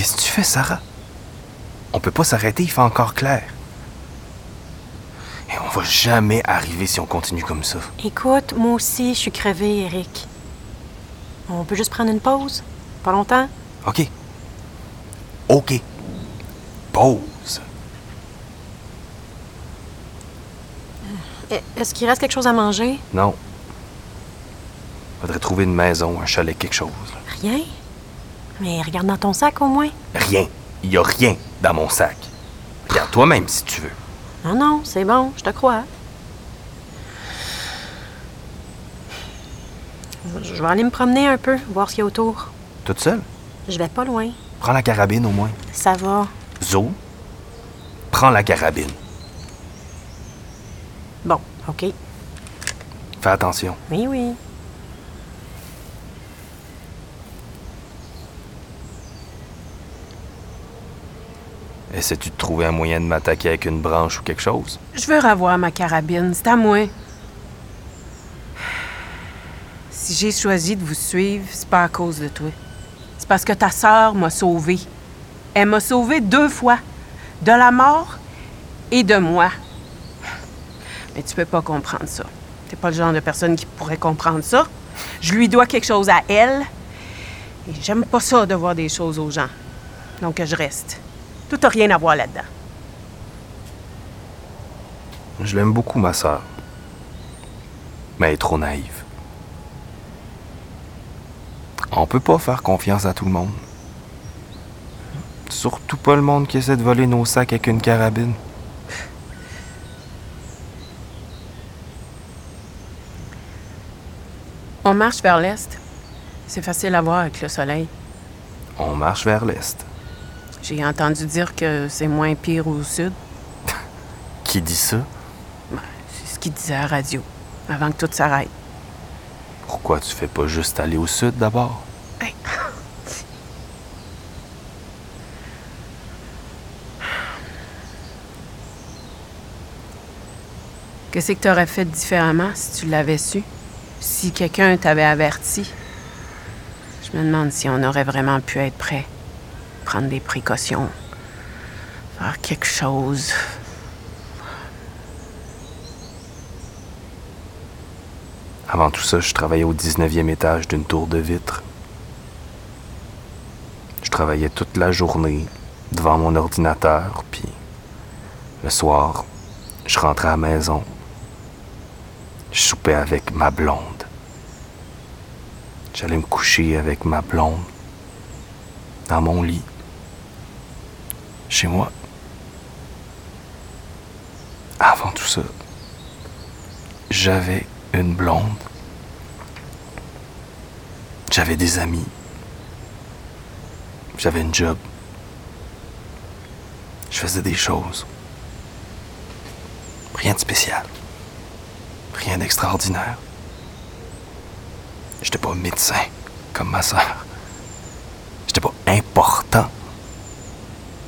Qu'est-ce que tu fais, Sarah? On peut pas s'arrêter, il fait encore clair. Et on va jamais arriver si on continue comme ça. Écoute, moi aussi, je suis crevée, Eric. On peut juste prendre une pause? Pas longtemps? OK. OK. Pause. E- Est-ce qu'il reste quelque chose à manger? Non. Faudrait trouver une maison, un chalet, quelque chose. Rien? Mais regarde dans ton sac au moins. Rien. Il y a rien dans mon sac. Regarde toi-même si tu veux. Non, non, c'est bon, je te crois. Je vais aller me promener un peu, voir ce qu'il y a autour. Toute seule? Je vais pas loin. Prends la carabine au moins. Ça va. Zo, prends la carabine. Bon, OK. Fais attention. Oui, oui. Essaies-tu de trouver un moyen de m'attaquer avec une branche ou quelque chose? Je veux revoir ma carabine, c'est à moi. Si j'ai choisi de vous suivre, c'est pas à cause de toi. C'est parce que ta sœur m'a sauvée. Elle m'a sauvée deux fois. De la mort et de moi. Mais tu peux pas comprendre ça. T'es pas le genre de personne qui pourrait comprendre ça. Je lui dois quelque chose à elle. Et j'aime pas ça de voir des choses aux gens. Donc je reste. Tout a rien à voir là-dedans. Je l'aime beaucoup, ma sœur. Mais elle est trop naïve. On peut pas faire confiance à tout le monde. Surtout pas le monde qui essaie de voler nos sacs avec une carabine. On marche vers l'est. C'est facile à voir avec le soleil. On marche vers l'est. J'ai entendu dire que c'est moins pire au sud. Qui dit ça? C'est ce qu'il disait à la radio, avant que tout s'arrête. Pourquoi tu fais pas juste aller au sud d'abord? Hey. Qu'est-ce que tu aurais fait différemment si tu l'avais su? Si quelqu'un t'avait averti? Je me demande si on aurait vraiment pu être prêt. Prendre des précautions. Faire quelque chose. Avant tout ça, je travaillais au 19e étage d'une tour de vitre. Je travaillais toute la journée devant mon ordinateur, puis le soir, je rentrais à la maison. Je soupais avec ma blonde. J'allais me coucher avec ma blonde dans mon lit, chez moi. Avant tout ça, j'avais une blonde. J'avais des amis. J'avais une job. Je faisais des choses. Rien de spécial. Rien d'extraordinaire. J'étais pas médecin comme ma sœur. J'étais pas important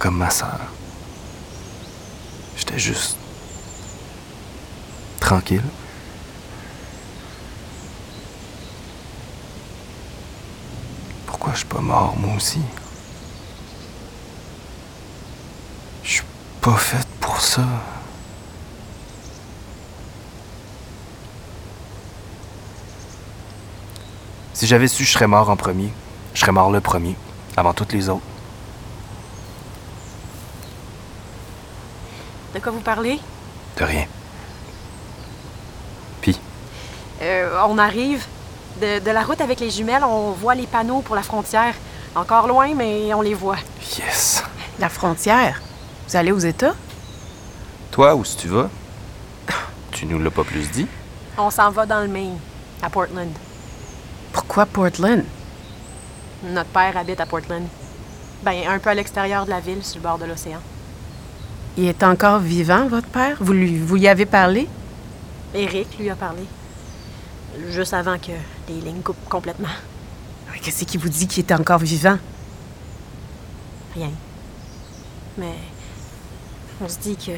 comme ma sœur. J'étais juste tranquille. Pourquoi je suis pas mort, moi aussi? Je suis pas faite pour ça. Si j'avais su, je serais mort en premier. Je serais mort le premier, avant toutes les autres. De quoi vous parlez? De rien. Puis, Euh, on arrive. De, de la route avec les jumelles, on voit les panneaux pour la frontière. Encore loin, mais on les voit. yes. La frontière? Vous allez aux États? Toi, où si tu vas? Tu nous l'as pas plus dit? On s'en va dans le Maine, à Portland. Pourquoi Portland? Notre père habite à Portland. Ben, un peu à l'extérieur de la ville, sur le bord de l'océan. Il est encore vivant, votre père? Vous lui, vous y avez parlé? Eric lui a parlé. Juste avant que les lignes coupent complètement. Qu'est-ce qui vous dit qu'il est encore vivant? Rien. Mais on se dit que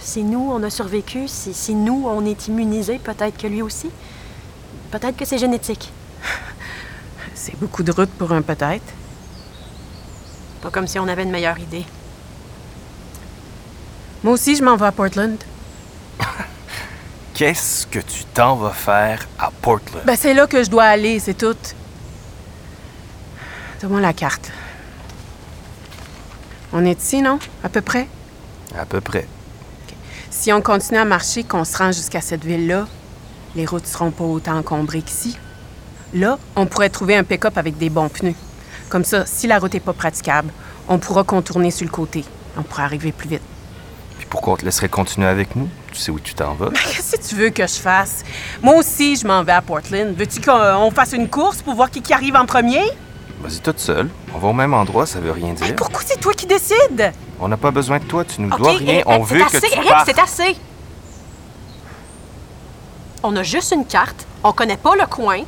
si nous, on a survécu, si, si nous, on est immunisés, peut-être que lui aussi. Peut-être que c'est génétique. C'est beaucoup de route pour un peut-être. Pas comme si on avait une meilleure idée. Moi aussi, je m'en vais à Portland. Qu'est-ce que tu t'en vas faire à Portland? Ben, c'est là que je dois aller, c'est tout. Donne-moi la carte. On est ici, non? À peu près? À peu près. Si on continue à marcher, qu'on se rend jusqu'à cette ville-là, les routes seront pas autant encombrées qu'ici. Là, on pourrait trouver un pick-up avec des bons pneus. Comme ça, si la route est pas praticable, on pourra contourner sur le côté. On pourra arriver plus vite. Puis pourquoi on te laisserait continuer avec nous? Tu sais où tu t'en vas? Qu'est-ce que tu veux que je fasse? Moi aussi, je m'en vais à Portland. Veux-tu qu'on fasse une course pour voir qui, qui arrive en premier? Vas-y toute seule. On va au même endroit, ça veut rien Mais dire. pourquoi c'est toi qui décides? On n'a pas besoin de toi, tu nous dois rien. Eric, On c'est veut assez, que tu Eric, c'est assez. On a juste une carte, on connaît pas le coin,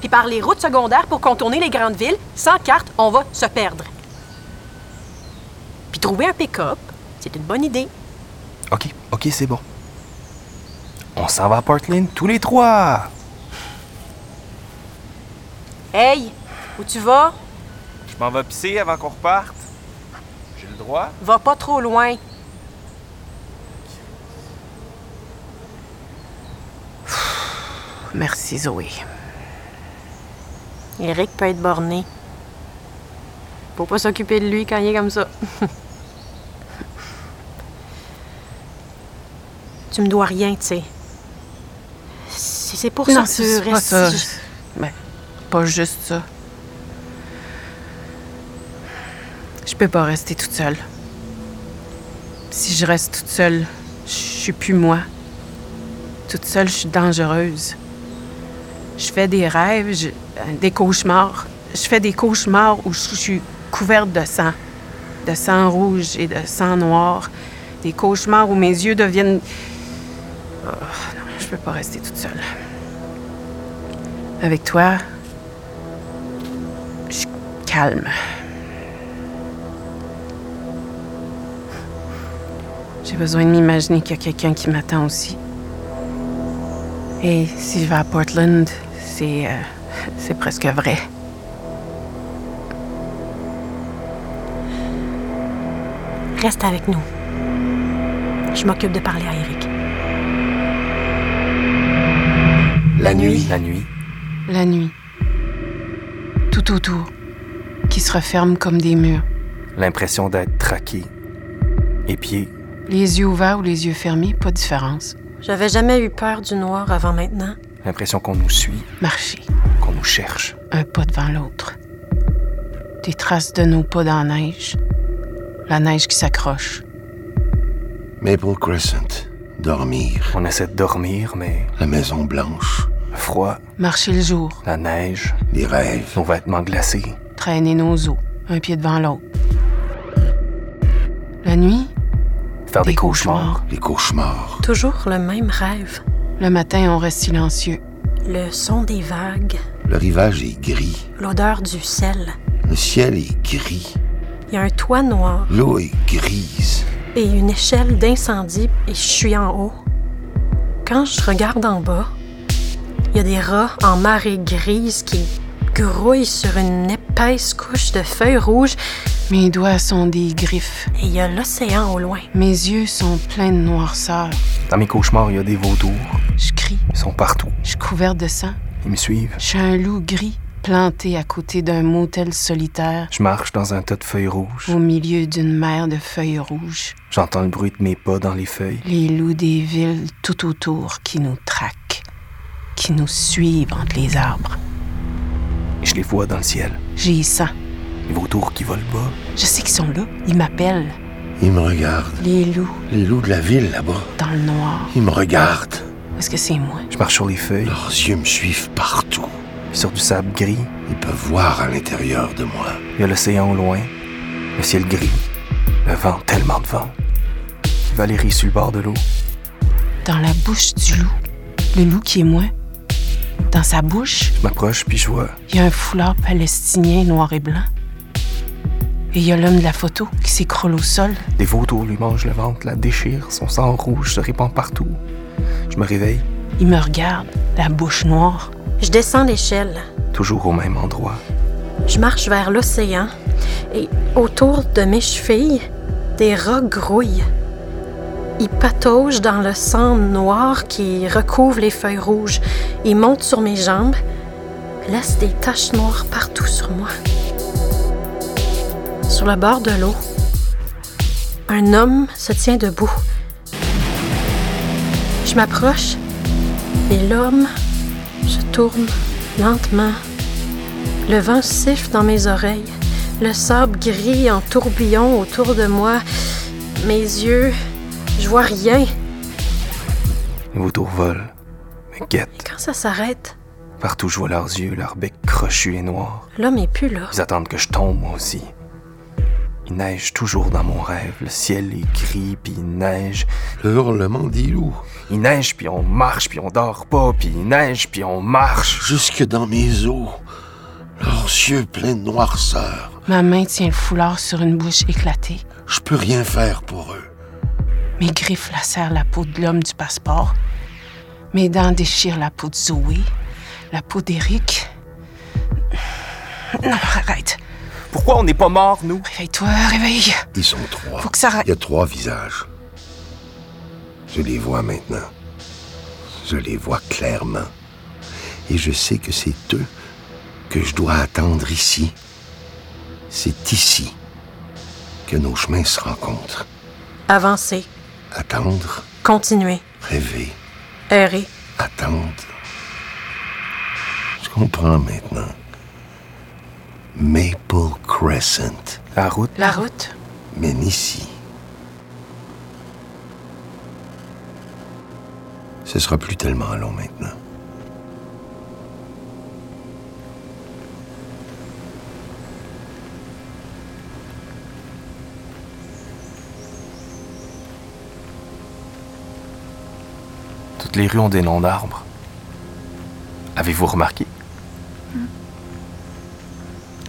puis par les routes secondaires pour contourner les grandes villes, sans carte, on va se perdre. Puis trouver un pick-up, c'est une bonne idée. OK, OK, c'est bon. On s'en va à Portland tous les trois. Hey, où tu vas? Je m'en vais pisser avant qu'on reparte. J'ai le droit? Va pas trop loin. Merci, Zoé. Eric peut être borné. Faut pas s'occuper de lui quand il est comme ça. tu me dois rien, tu sais. C'est pour Non, ça que tu pas restes... ça. Ben, pas juste ça. Je peux pas rester toute seule. Si je reste toute seule, je suis plus moi. Toute seule, je suis dangereuse. Je fais des rêves, je- des cauchemars. Je fais des cauchemars où je je suis couverte de sang. De sang rouge et de sang noir. Des cauchemars où mes yeux deviennent... Oh, non, je peux pas rester toute seule. Avec toi, je suis calme. J'ai besoin de m'imaginer qu'il y a quelqu'un qui m'attend aussi. Et si je vais à Portland, c'est euh, c'est presque vrai. Reste avec nous. Je m'occupe de parler à Eric. La nuit, La nuit, La nuit, tout autour, qui se referment comme des murs. l'impression d'être traqué, épié. Les yeux ouverts ou les yeux fermés, pas de différence. J'avais jamais eu peur du noir avant maintenant. L'impression qu'on nous suit, Marcher, qu'on nous cherche. un pas devant l'autre. Des traces de nos pas dans la neige. La neige qui s'accroche. Maple Crescent, dormir, On essaie de dormir, mais la maison blanche, le froid, Marcher le jour, la neige, les rêves, nos vêtements glacés. traîner nos os, un pied devant l'autre. La nuit, Faire des, Des cauchemars. les cauchemars, Toujours le même rêve. le matin, on reste silencieux. Le son des vagues, le rivage est gris, l'odeur du sel. le ciel est gris, Il y a un toit noir l'eau est grise. et une échelle d'incendie et je suis en haut. Quand je regarde en bas, il y a des rats en marée grise qui grouillent sur une épaisse couche de feuilles rouges Mes doigts sont des griffes. et il y a l'océan au loin. Mes yeux sont pleins de noirceur. Dans mes cauchemars, il y a des vautours. Je crie. Ils sont partout. Je suis couverte de sang. Ils me suivent. Je suis un loup gris planté à côté d'un motel solitaire Je marche dans un tas de feuilles rouges. au milieu d'une mer de feuilles rouges. J'entends le bruit de mes pas dans les feuilles. Les loups des villes tout autour qui nous traquent, qui nous suivent entre les arbres. Et je les vois dans le ciel. J'y sens. Les vautours qui volent bas. Je sais qu'ils sont là. Ils m'appellent. Ils me regardent, Les loups les loups de la ville là-bas, dans le noir. ils me regardent. Est-ce que c'est moi? Je marche sur les feuilles, Leurs yeux me suivent partout. sur du sable gris. Ils peuvent voir à l'intérieur de moi. Il y a l'océan au loin, le ciel gris, le vent, tellement de vent. Valérie sur le bord de l'eau. Dans la bouche du loup. Le loup qui est moi. Dans sa bouche, Je m'approche puis je vois il y a un foulard palestinien noir et blanc. Et il y a l'homme de la photo qui s'écroule au sol. des vautours lui mangent le ventre, la déchirent, son sang rouge se répand partout. Je me réveille, Il me regarde, la bouche noire. Je descends l'échelle. toujours au même endroit. Je marche vers l'océan et autour de mes chevilles, des rats grouillent. Ils pataugent dans le sang noir qui recouvre les feuilles rouges. Ils montent sur mes jambes, laissent des taches noires partout sur moi. Sur le bord de l'eau, un homme se tient debout. Je m'approche et l'homme se tourne lentement. Le vent siffle dans mes oreilles. Le sable gris en tourbillon autour de moi. Mes yeux, je vois rien. Les vautours volent, me guettent. Quand ça s'arrête, Partout, je vois leurs yeux, leurs becs crochus et noirs. l'homme est plus là. Ils attendent que je tombe, moi aussi. Il neige toujours dans mon rêve. Le ciel est gris, puis il neige. Le hurlement des loups. Il neige, puis on marche, puis on dort pas, puis il neige, puis on marche. Jusque dans mes os. Leurs yeux pleins de noirceur. Ma main tient le foulard sur une bouche éclatée. Je peux rien faire pour eux. Mes griffes lacèrent la peau de l'homme du passeport. Mes dents déchirent la peau de Zoé, la peau d'Éric. Non, arrête. Pourquoi on n'est pas morts, nous? Réveille-toi, réveille. Ils sont trois. Faut que ça arrête. Il y a trois visages. Je les vois maintenant. Je les vois clairement. Et je sais que c'est eux que je dois attendre ici. C'est ici que nos chemins se rencontrent. Avancer, Attendre, continuer, rêver, errer. attendre. Je comprends maintenant. Maple Crescent La route, La route. mène ici. Ce sera plus tellement long maintenant. Toutes les rues ont des noms d'arbres. Avez-vous remarqué?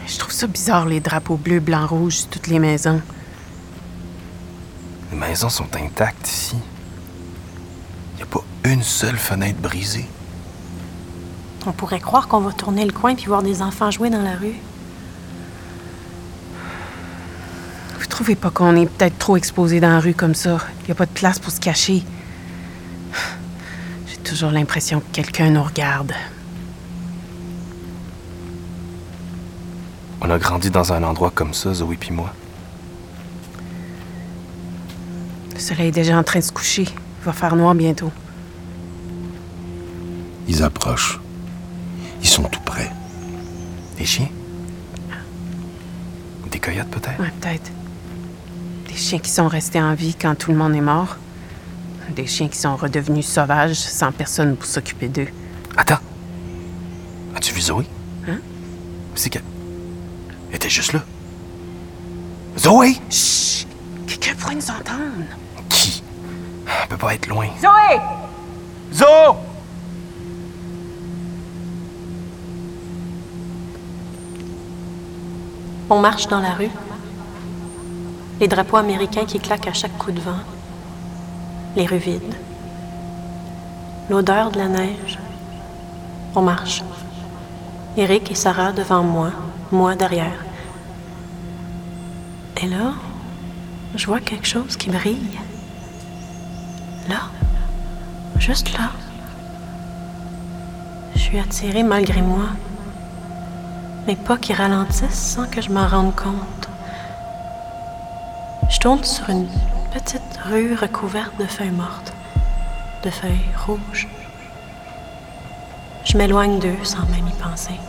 Je trouve ça bizarre, les drapeaux bleus, blancs, rouges sur toutes les maisons. Les maisons sont intactes ici. Il n'y a pas une seule fenêtre brisée. On pourrait croire qu'on va tourner le coin puis voir des enfants jouer dans la rue. Vous trouvez pas qu'on est peut-être trop exposé dans la rue comme ça? Il y a pas de place pour se cacher. J'ai toujours l'impression que quelqu'un nous regarde. On a grandi dans un endroit comme ça, Zoé puis moi. Le soleil est déjà en train de se coucher. Il va faire noir bientôt. Ils approchent. Ils sont tout près. Des chiens? Des coyotes, peut-être? Ouais, peut-être. Des chiens qui sont restés en vie quand tout le monde est mort. Des chiens qui sont redevenus sauvages sans personne pour s'occuper d'eux. Attends. As-tu vu Zoé? Hein? C'est qu'elle. Elle était juste là. Zoé! Chut! Quelqu'un pourrait nous entendre. Qui? Elle peut pas être loin. Zoé! Zo! On marche dans la rue. Les drapeaux américains qui claquent à chaque coup de vent. Les rues vides. L'odeur de la neige. On marche. Eric et Sarah devant moi, moi derrière. Et là, je vois quelque chose qui brille. Là. Juste là. Je suis attirée malgré moi mais pas qui ralentissent sans que je m'en rende compte. Je tourne sur une petite rue recouverte de feuilles mortes, de feuilles rouges. Je m'éloigne d'eux sans même y penser.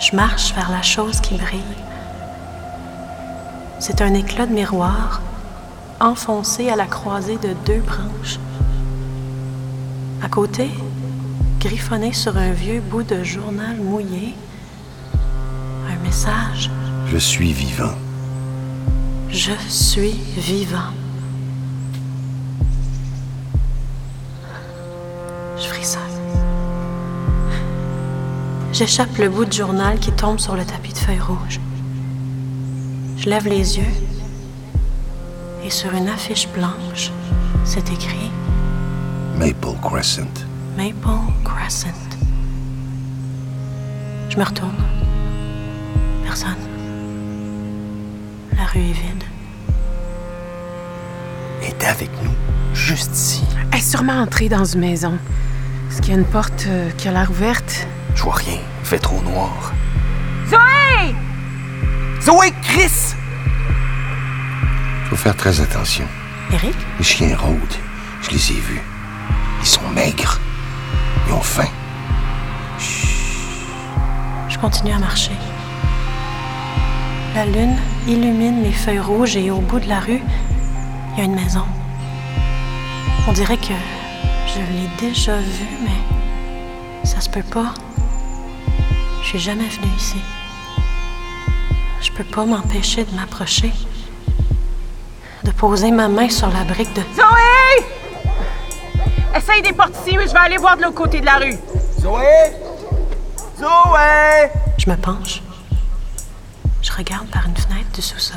Je marche vers la chose qui brille. C'est un éclat de miroir enfoncé à la croisée de deux branches. À côté, griffonné sur un vieux bout de journal mouillé, un message. Je suis vivant. Je suis vivant. Je frissonne. J'échappe le bout de journal qui tombe sur le tapis de feuilles rouges. Je lève les yeux et sur une affiche blanche, c'est écrit Maple Crescent. Maple Crescent. Je me retourne. Personne. La rue est vide. Elle était avec nous, juste ici. Elle est sûrement entrée dans une maison. Est-ce qu'il y a une porte euh, qui a l'air ouverte? Je vois rien, il fait trop noir. Zoé! Zoé, Chris! Faut faire très attention. Eric? Les chiens rôdent. Je les ai vus. Ils sont maigres. Ils ont faim. Je continue à marcher. La lune illumine les feuilles rouges et au bout de la rue, il y a une maison. On dirait que je l'ai déjà vue, mais ça se peut pas. Je suis jamais venue ici. Je peux pas m'empêcher de m'approcher, de poser ma main sur la brique de... Zoé! Essaye des portes ici, mais je vais aller voir de l'autre côté de la rue. Zoé! Zoé! Je me penche. Je regarde par une fenêtre du sous-sol.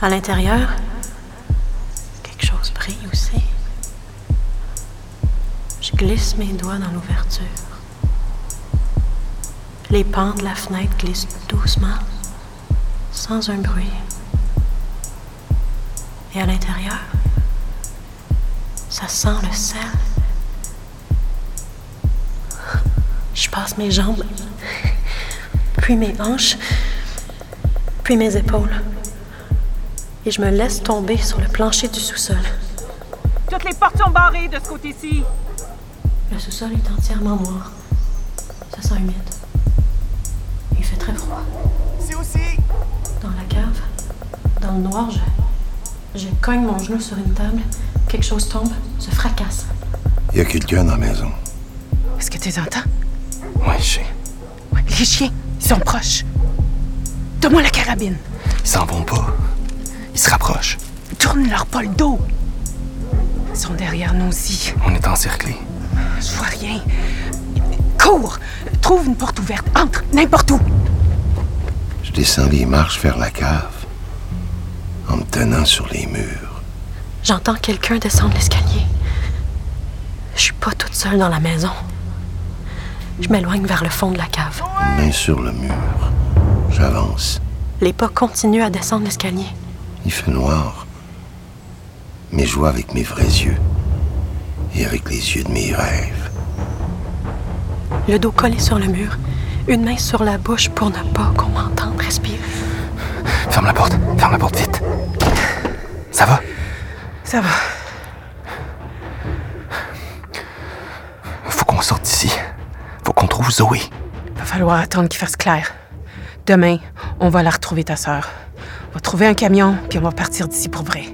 À l'intérieur, quelque chose brille aussi. Je glisse mes doigts dans l'ouverture. Les pans de la fenêtre glissent doucement, sans un bruit. Et à l'intérieur, ça sent le sel. Je passe mes jambes, puis mes hanches, puis mes épaules. Et je me laisse tomber sur le plancher du sous-sol. Toutes les portes sont barrées de ce côté-ci. Le sous-sol est entièrement noir. Ça sent humide. Il fait très froid. C'est aussi! Dans la cave, dans le noir, je, je cogne mon genou sur une table. Quelque chose tombe, se fracasse. Il y a quelqu'un dans la maison. Est-ce que tu les entends? Ouais, je sais. Ouais, les chiens, ils sont proches. Donne-moi la carabine. Ils s'en vont pas. Ils se rapprochent. Tourne-leur pas le dos. Ils sont derrière nous aussi. On est encerclés. Je vois rien. Cours! Trouve une porte ouverte. Entre, n'importe où. Je descends les marches vers la cave en me tenant sur les murs. J'entends quelqu'un descendre l'escalier. Je suis pas toute seule dans la maison. Je m'éloigne vers le fond de la cave. Une main sur le mur. J'avance. Les pas continuent à descendre l'escalier. Il fait noir. Mais je vois avec mes vrais yeux. Et avec les yeux de mes rêves. Le dos collé sur le mur. Une main sur la bouche pour ne pas qu'on m'entende respirer. Ferme la porte. Ferme la porte vite. Ça va? Ça va. Faut qu'on sorte d'ici. Faut qu'on trouve Zoé. Va falloir attendre qu'il fasse clair. Demain, on va la retrouver, ta sœur. On va trouver un camion, puis on va partir d'ici pour vrai.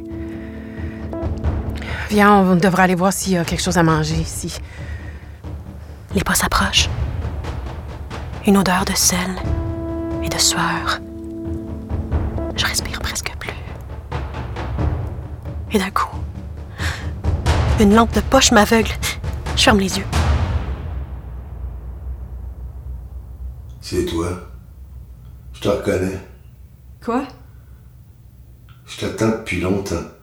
Viens, on devrait aller voir s'il y a quelque chose à manger ici. Les pas s'approchent. Une odeur de sel et de sueur. Je respire presque plus. Et d'un coup, une lampe de poche m'aveugle. Je ferme les yeux. C'est toi. Je